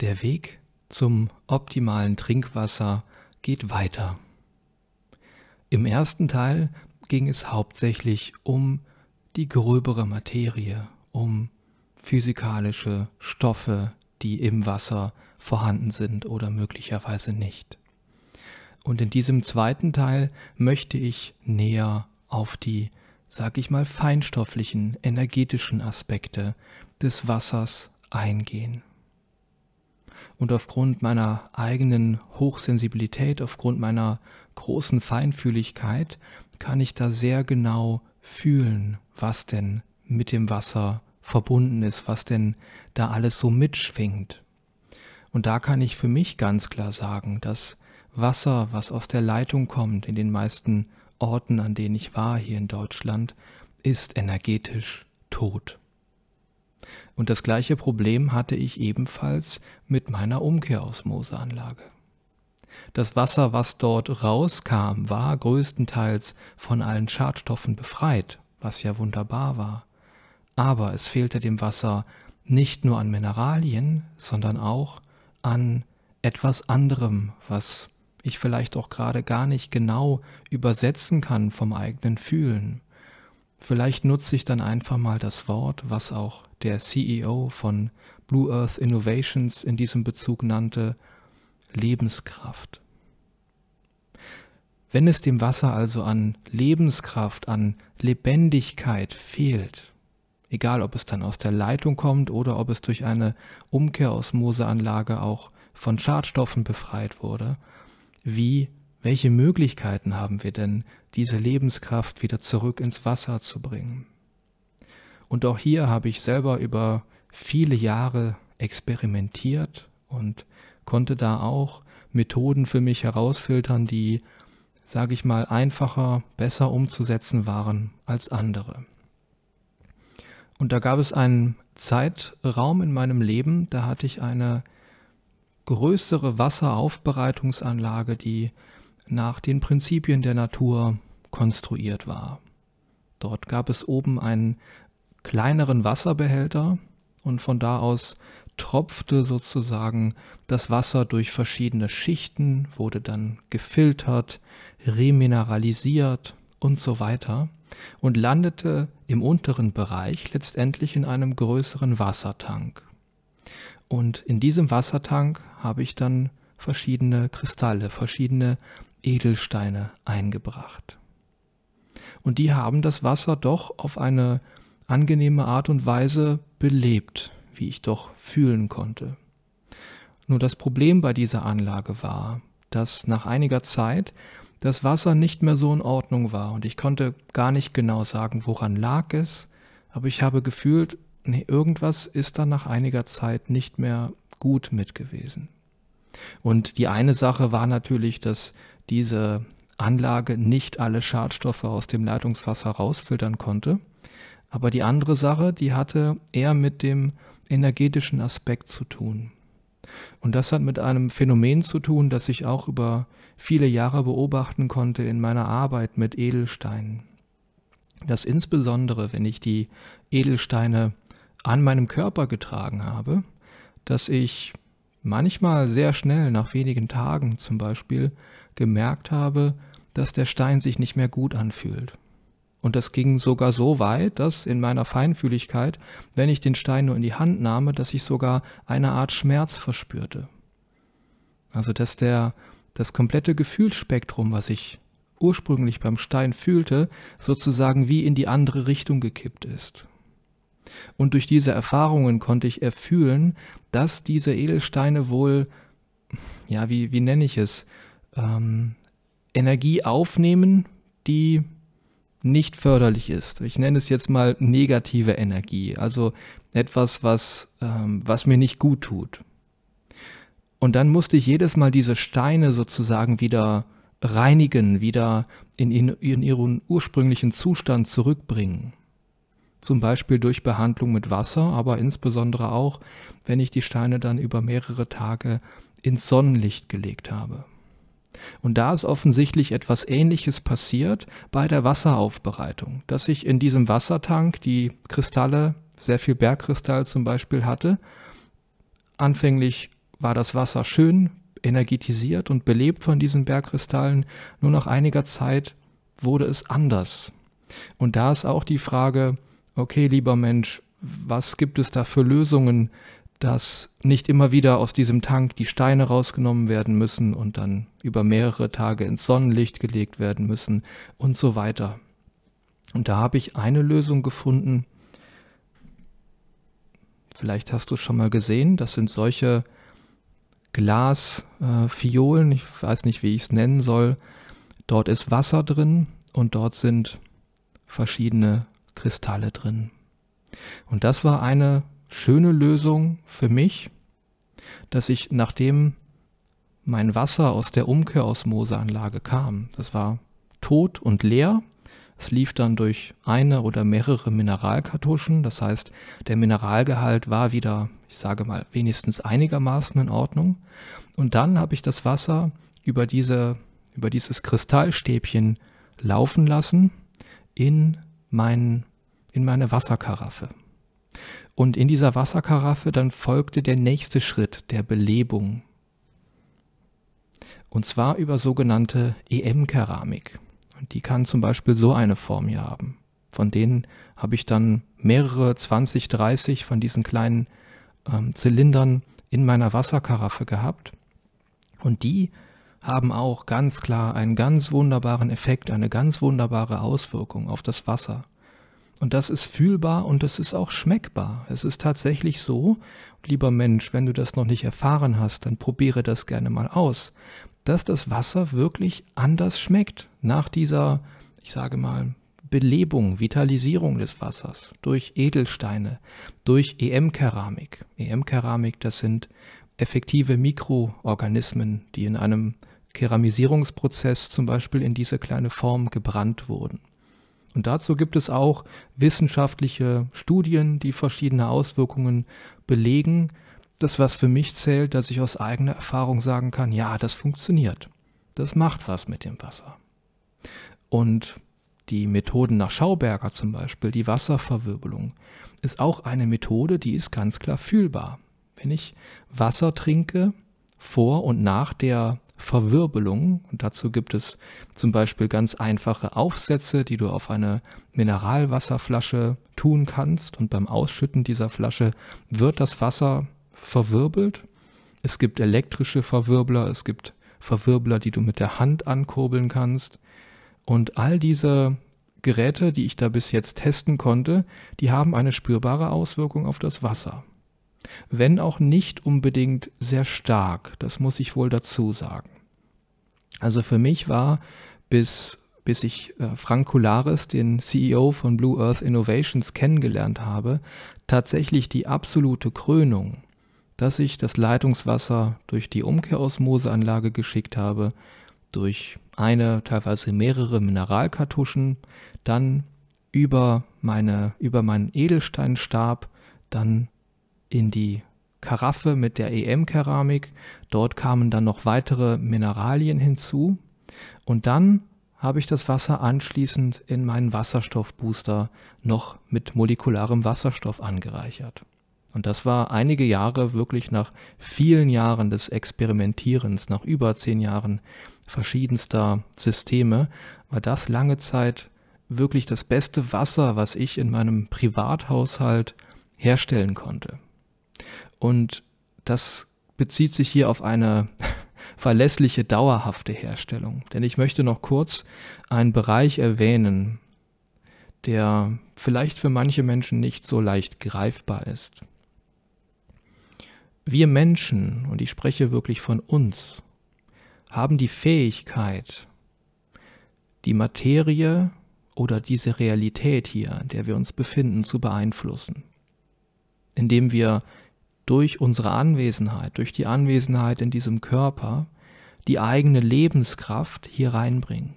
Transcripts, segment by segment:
Der Weg zum optimalen Trinkwasser geht weiter. Im ersten Teil ging es hauptsächlich um die gröbere Materie, um physikalische Stoffe, die im Wasser vorhanden sind oder möglicherweise nicht. Und in diesem zweiten Teil möchte ich näher auf die, sag ich mal, feinstofflichen, energetischen Aspekte des Wassers eingehen. Und aufgrund meiner eigenen Hochsensibilität, aufgrund meiner großen Feinfühligkeit, kann ich da sehr genau fühlen, was denn mit dem Wasser verbunden ist, was denn da alles so mitschwingt. Und da kann ich für mich ganz klar sagen, dass Wasser, was aus der Leitung kommt, in den meisten Orten, an denen ich war hier in Deutschland, ist energetisch tot. Und das gleiche Problem hatte ich ebenfalls mit meiner Umkehrosmoseanlage. Das Wasser, was dort rauskam, war größtenteils von allen Schadstoffen befreit, was ja wunderbar war. Aber es fehlte dem Wasser nicht nur an Mineralien, sondern auch an etwas anderem, was ich vielleicht auch gerade gar nicht genau übersetzen kann vom eigenen Fühlen. Vielleicht nutze ich dann einfach mal das Wort, was auch der CEO von Blue Earth Innovations in diesem Bezug nannte, Lebenskraft. Wenn es dem Wasser also an Lebenskraft, an Lebendigkeit fehlt, egal ob es dann aus der Leitung kommt oder ob es durch eine Umkehrosmoseanlage auch von Schadstoffen befreit wurde, wie, welche Möglichkeiten haben wir denn, diese Lebenskraft wieder zurück ins Wasser zu bringen? Und auch hier habe ich selber über viele Jahre experimentiert und konnte da auch Methoden für mich herausfiltern, die, sage ich mal, einfacher, besser umzusetzen waren als andere. Und da gab es einen Zeitraum in meinem Leben, da hatte ich eine größere Wasseraufbereitungsanlage, die nach den Prinzipien der Natur konstruiert war. Dort gab es oben einen kleineren Wasserbehälter und von da aus tropfte sozusagen das Wasser durch verschiedene Schichten, wurde dann gefiltert, remineralisiert und so weiter und landete im unteren Bereich letztendlich in einem größeren Wassertank. Und in diesem Wassertank habe ich dann verschiedene Kristalle, verschiedene Edelsteine eingebracht. Und die haben das Wasser doch auf eine angenehme Art und Weise belebt, wie ich doch fühlen konnte. Nur das Problem bei dieser Anlage war, dass nach einiger Zeit das Wasser nicht mehr so in Ordnung war und ich konnte gar nicht genau sagen, woran lag es, aber ich habe gefühlt, nee, irgendwas ist da nach einiger Zeit nicht mehr gut mit gewesen. Und die eine Sache war natürlich, dass diese Anlage nicht alle Schadstoffe aus dem Leitungswasser rausfiltern konnte. Aber die andere Sache, die hatte eher mit dem energetischen Aspekt zu tun. Und das hat mit einem Phänomen zu tun, das ich auch über viele Jahre beobachten konnte in meiner Arbeit mit Edelsteinen. Dass insbesondere, wenn ich die Edelsteine an meinem Körper getragen habe, dass ich manchmal sehr schnell, nach wenigen Tagen zum Beispiel, gemerkt habe, dass der Stein sich nicht mehr gut anfühlt. Und das ging sogar so weit, dass in meiner Feinfühligkeit, wenn ich den Stein nur in die Hand nahm, dass ich sogar eine Art Schmerz verspürte. Also dass der das komplette Gefühlsspektrum, was ich ursprünglich beim Stein fühlte, sozusagen wie in die andere Richtung gekippt ist. Und durch diese Erfahrungen konnte ich erfühlen, dass diese Edelsteine wohl, ja, wie, wie nenne ich es, ähm, Energie aufnehmen, die nicht förderlich ist. Ich nenne es jetzt mal negative Energie, also etwas, was, ähm, was mir nicht gut tut. Und dann musste ich jedes Mal diese Steine sozusagen wieder reinigen, wieder in, in, in ihren ursprünglichen Zustand zurückbringen. Zum Beispiel durch Behandlung mit Wasser, aber insbesondere auch, wenn ich die Steine dann über mehrere Tage ins Sonnenlicht gelegt habe. Und da ist offensichtlich etwas Ähnliches passiert bei der Wasseraufbereitung, dass ich in diesem Wassertank die Kristalle, sehr viel Bergkristall zum Beispiel hatte, anfänglich war das Wasser schön energetisiert und belebt von diesen Bergkristallen. Nur nach einiger Zeit wurde es anders. Und da ist auch die Frage, okay, lieber Mensch, was gibt es da für Lösungen, dass nicht immer wieder aus diesem Tank die Steine rausgenommen werden müssen und dann über mehrere Tage ins Sonnenlicht gelegt werden müssen und so weiter. Und da habe ich eine Lösung gefunden. Vielleicht hast du es schon mal gesehen. Das sind solche Glasfiolen. Äh, ich weiß nicht, wie ich es nennen soll. Dort ist Wasser drin und dort sind verschiedene Kristalle drin. Und das war eine schöne Lösung für mich, dass ich nachdem mein Wasser aus der Umkehrosmoseanlage kam, das war tot und leer, es lief dann durch eine oder mehrere Mineralkartuschen, das heißt, der Mineralgehalt war wieder, ich sage mal, wenigstens einigermaßen in Ordnung. Und dann habe ich das Wasser über, diese, über dieses Kristallstäbchen laufen lassen in, mein, in meine Wasserkaraffe. Und in dieser Wasserkaraffe dann folgte der nächste Schritt der Belebung. Und zwar über sogenannte EM-Keramik. Und die kann zum Beispiel so eine Form hier haben. Von denen habe ich dann mehrere 20, 30 von diesen kleinen ähm, Zylindern in meiner Wasserkaraffe gehabt. Und die haben auch ganz klar einen ganz wunderbaren Effekt, eine ganz wunderbare Auswirkung auf das Wasser. Und das ist fühlbar und das ist auch schmeckbar. Es ist tatsächlich so, lieber Mensch, wenn du das noch nicht erfahren hast, dann probiere das gerne mal aus dass das Wasser wirklich anders schmeckt nach dieser, ich sage mal, Belebung, Vitalisierung des Wassers durch Edelsteine, durch EM-Keramik. EM-Keramik, das sind effektive Mikroorganismen, die in einem Keramisierungsprozess zum Beispiel in diese kleine Form gebrannt wurden. Und dazu gibt es auch wissenschaftliche Studien, die verschiedene Auswirkungen belegen, das, was für mich zählt, dass ich aus eigener Erfahrung sagen kann, ja, das funktioniert. Das macht was mit dem Wasser. Und die Methoden nach Schauberger zum Beispiel, die Wasserverwirbelung, ist auch eine Methode, die ist ganz klar fühlbar. Wenn ich Wasser trinke, vor und nach der Verwirbelung, und dazu gibt es zum Beispiel ganz einfache Aufsätze, die du auf eine Mineralwasserflasche tun kannst, und beim Ausschütten dieser Flasche wird das Wasser verwirbelt. Es gibt elektrische Verwirbler, es gibt Verwirbler, die du mit der Hand ankurbeln kannst. Und all diese Geräte, die ich da bis jetzt testen konnte, die haben eine spürbare Auswirkung auf das Wasser. Wenn auch nicht unbedingt sehr stark, das muss ich wohl dazu sagen. Also für mich war bis, bis ich äh, Frank Kularis, den CEO von Blue Earth Innovations, kennengelernt habe, tatsächlich die absolute Krönung dass ich das Leitungswasser durch die Umkehrosmoseanlage geschickt habe, durch eine, teilweise mehrere Mineralkartuschen, dann über, meine, über meinen Edelsteinstab, dann in die Karaffe mit der EM-Keramik. Dort kamen dann noch weitere Mineralien hinzu. Und dann habe ich das Wasser anschließend in meinen Wasserstoffbooster noch mit molekularem Wasserstoff angereichert. Und das war einige Jahre wirklich nach vielen Jahren des Experimentierens, nach über zehn Jahren verschiedenster Systeme, war das lange Zeit wirklich das beste Wasser, was ich in meinem Privathaushalt herstellen konnte. Und das bezieht sich hier auf eine verlässliche, dauerhafte Herstellung. Denn ich möchte noch kurz einen Bereich erwähnen, der vielleicht für manche Menschen nicht so leicht greifbar ist. Wir Menschen, und ich spreche wirklich von uns, haben die Fähigkeit, die Materie oder diese Realität hier, in der wir uns befinden, zu beeinflussen, indem wir durch unsere Anwesenheit, durch die Anwesenheit in diesem Körper, die eigene Lebenskraft hier reinbringen.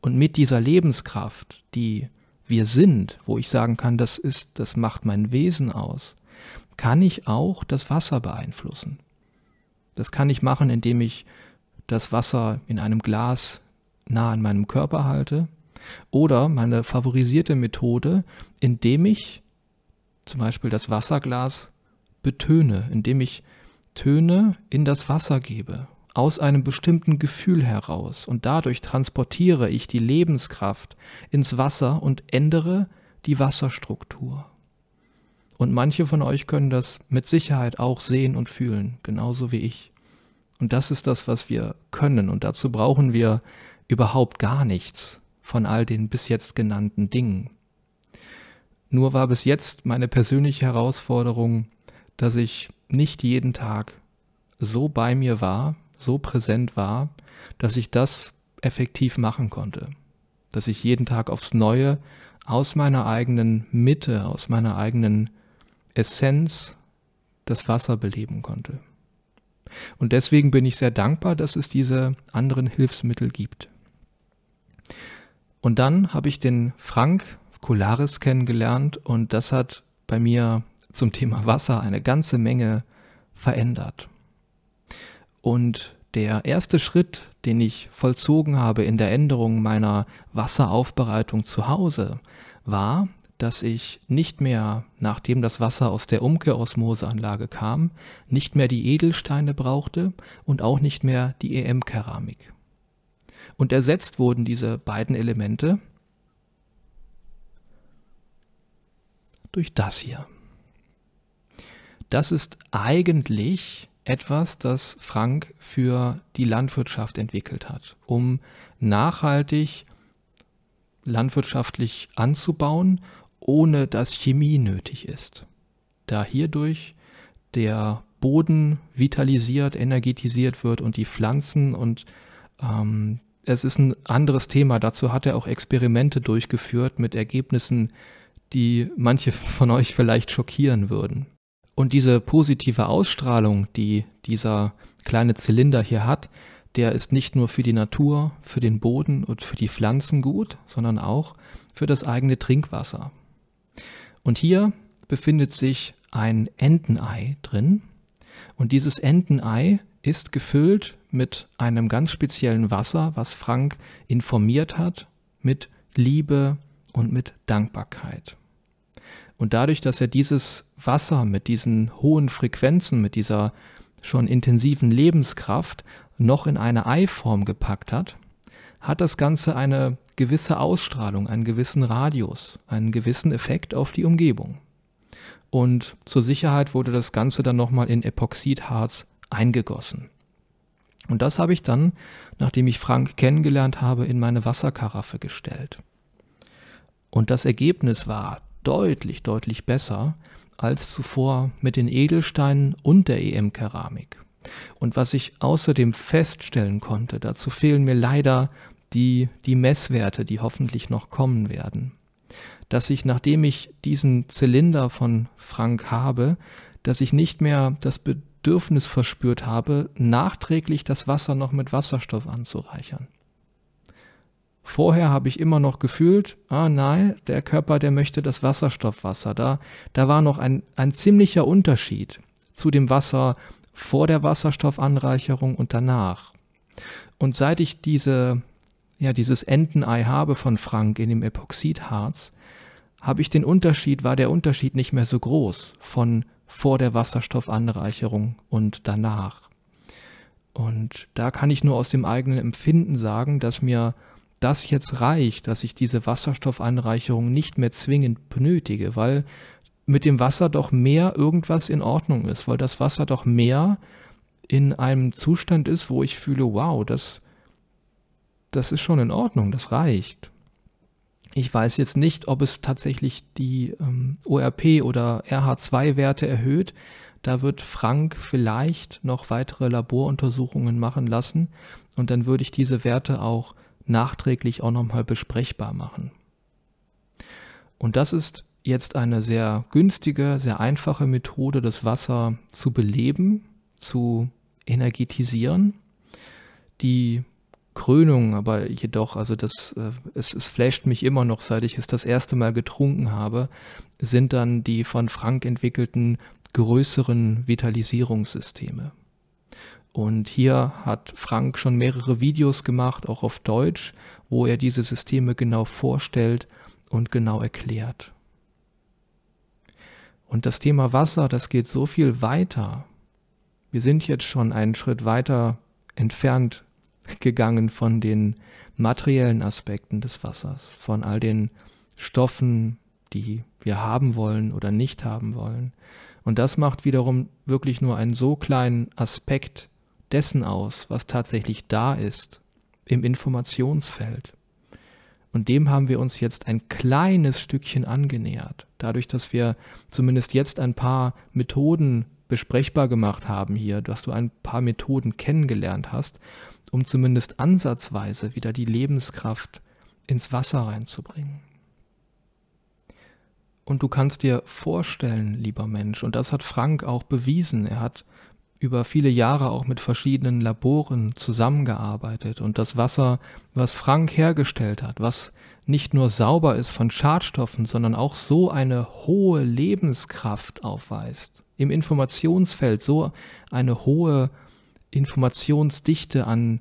Und mit dieser Lebenskraft, die wir sind, wo ich sagen kann, das ist, das macht mein Wesen aus, kann ich auch das Wasser beeinflussen. Das kann ich machen, indem ich das Wasser in einem Glas nah an meinem Körper halte oder meine favorisierte Methode, indem ich zum Beispiel das Wasserglas betöne, indem ich Töne in das Wasser gebe, aus einem bestimmten Gefühl heraus, und dadurch transportiere ich die Lebenskraft ins Wasser und ändere die Wasserstruktur. Und manche von euch können das mit Sicherheit auch sehen und fühlen, genauso wie ich. Und das ist das, was wir können. Und dazu brauchen wir überhaupt gar nichts von all den bis jetzt genannten Dingen. Nur war bis jetzt meine persönliche Herausforderung, dass ich nicht jeden Tag so bei mir war, so präsent war, dass ich das effektiv machen konnte. Dass ich jeden Tag aufs Neue aus meiner eigenen Mitte, aus meiner eigenen Essenz das Wasser beleben konnte. Und deswegen bin ich sehr dankbar, dass es diese anderen Hilfsmittel gibt. Und dann habe ich den Frank Colaris kennengelernt und das hat bei mir zum Thema Wasser eine ganze Menge verändert. Und der erste Schritt, den ich vollzogen habe in der Änderung meiner Wasseraufbereitung zu Hause, war, dass ich nicht mehr, nachdem das Wasser aus der Umkehrosmoseanlage kam, nicht mehr die Edelsteine brauchte und auch nicht mehr die EM-Keramik. Und ersetzt wurden diese beiden Elemente durch das hier. Das ist eigentlich etwas, das Frank für die Landwirtschaft entwickelt hat, um nachhaltig landwirtschaftlich anzubauen ohne dass Chemie nötig ist, da hierdurch der Boden vitalisiert, energetisiert wird und die Pflanzen und ähm, es ist ein anderes Thema. Dazu hat er auch Experimente durchgeführt mit Ergebnissen, die manche von euch vielleicht schockieren würden. Und diese positive Ausstrahlung, die dieser kleine Zylinder hier hat, der ist nicht nur für die Natur, für den Boden und für die Pflanzen gut, sondern auch für das eigene Trinkwasser. Und hier befindet sich ein Entenei drin. Und dieses Entenei ist gefüllt mit einem ganz speziellen Wasser, was Frank informiert hat, mit Liebe und mit Dankbarkeit. Und dadurch, dass er dieses Wasser mit diesen hohen Frequenzen, mit dieser schon intensiven Lebenskraft noch in eine Eiform gepackt hat, hat das Ganze eine gewisse Ausstrahlung, einen gewissen Radius, einen gewissen Effekt auf die Umgebung. Und zur Sicherheit wurde das Ganze dann nochmal in Epoxidharz eingegossen. Und das habe ich dann, nachdem ich Frank kennengelernt habe, in meine Wasserkaraffe gestellt. Und das Ergebnis war deutlich, deutlich besser als zuvor mit den Edelsteinen und der EM-Keramik. Und was ich außerdem feststellen konnte, dazu fehlen mir leider die, die Messwerte, die hoffentlich noch kommen werden. Dass ich, nachdem ich diesen Zylinder von Frank habe, dass ich nicht mehr das Bedürfnis verspürt habe, nachträglich das Wasser noch mit Wasserstoff anzureichern. Vorher habe ich immer noch gefühlt, ah nein, der Körper, der möchte das Wasserstoffwasser. Da, da war noch ein, ein ziemlicher Unterschied zu dem Wasser vor der Wasserstoffanreicherung und danach. Und seit ich diese ja, dieses Entenei habe von Frank in dem Epoxidharz, habe ich den Unterschied, war der Unterschied nicht mehr so groß von vor der Wasserstoffanreicherung und danach. Und da kann ich nur aus dem eigenen Empfinden sagen, dass mir das jetzt reicht, dass ich diese Wasserstoffanreicherung nicht mehr zwingend benötige, weil mit dem Wasser doch mehr irgendwas in Ordnung ist, weil das Wasser doch mehr in einem Zustand ist, wo ich fühle, wow, das, das ist schon in Ordnung, das reicht. Ich weiß jetzt nicht, ob es tatsächlich die ähm, ORP oder RH2-Werte erhöht. Da wird Frank vielleicht noch weitere Laboruntersuchungen machen lassen und dann würde ich diese Werte auch nachträglich auch nochmal besprechbar machen. Und das ist jetzt eine sehr günstige, sehr einfache Methode, das Wasser zu beleben, zu energetisieren, die Krönung, aber jedoch, also das, äh, es, es flasht mich immer noch, seit ich es das erste Mal getrunken habe, sind dann die von Frank entwickelten größeren Vitalisierungssysteme. Und hier hat Frank schon mehrere Videos gemacht, auch auf Deutsch, wo er diese Systeme genau vorstellt und genau erklärt. Und das Thema Wasser, das geht so viel weiter Wir sind jetzt schon einen Schritt weiter entfernt gegangen von den materiellen Aspekten des Wassers, von all den Stoffen, die wir haben wollen oder nicht haben wollen. Und das macht wiederum wirklich nur einen so kleinen Aspekt dessen aus, was tatsächlich da ist im Informationsfeld. Und dem haben wir uns jetzt ein kleines Stückchen angenähert, dadurch, dass wir zumindest jetzt ein paar Methoden besprechbar gemacht haben hier, dass du ein paar Methoden kennengelernt hast, um zumindest ansatzweise wieder die Lebenskraft ins Wasser reinzubringen. Und du kannst dir vorstellen, lieber Mensch, und das hat Frank auch bewiesen, er hat über viele Jahre auch mit verschiedenen Laboren zusammengearbeitet. Und das Wasser, was Frank hergestellt hat, was nicht nur sauber ist von Schadstoffen, sondern auch so eine hohe Lebenskraft aufweist, im Informationsfeld so eine hohe Informationsdichte an,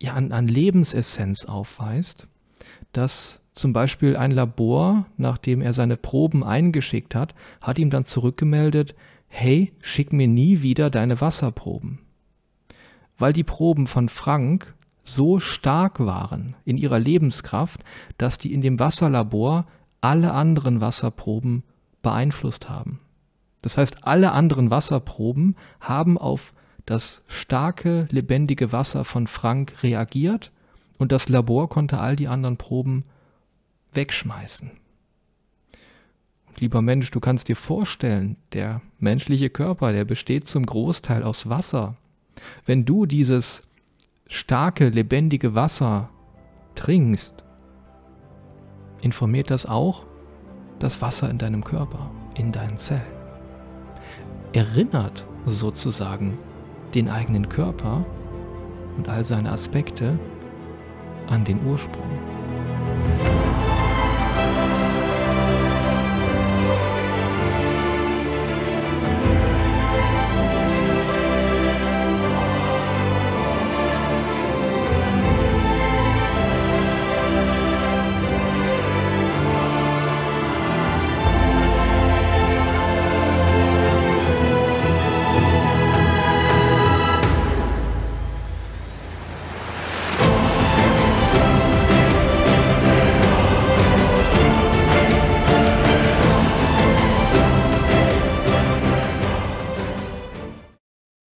ja, an, an Lebensessenz aufweist, dass zum Beispiel ein Labor, nachdem er seine Proben eingeschickt hat, hat ihm dann zurückgemeldet, hey, schick mir nie wieder deine Wasserproben. Weil die Proben von Frank so stark waren in ihrer Lebenskraft, dass die in dem Wasserlabor alle anderen Wasserproben beeinflusst haben. Das heißt, alle anderen Wasserproben haben auf das starke, lebendige Wasser von Frank reagiert und das Labor konnte all die anderen Proben wegschmeißen. Lieber Mensch, du kannst dir vorstellen, der menschliche Körper, der besteht zum Großteil aus Wasser. Wenn du dieses starke, lebendige Wasser trinkst, informiert das auch das Wasser in deinem Körper, in deinen Zellen. Erinnert sozusagen den eigenen Körper und all seine Aspekte an den Ursprung.